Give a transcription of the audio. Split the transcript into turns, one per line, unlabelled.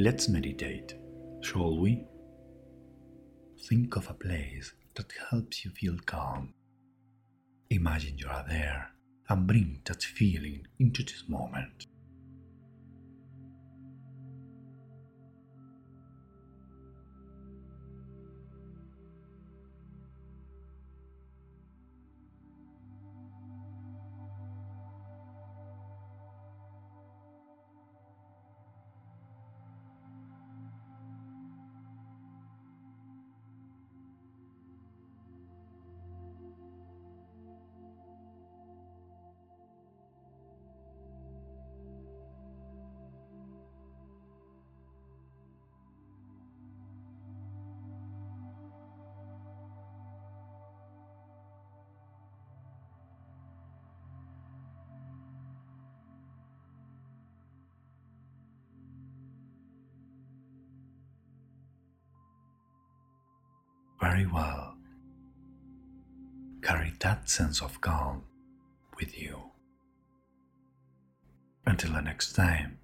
Let's meditate, shall we? Think of a place that helps you feel calm. Imagine you are there and bring that feeling into this moment. Very well. Carry that sense of calm with you. Until the next time,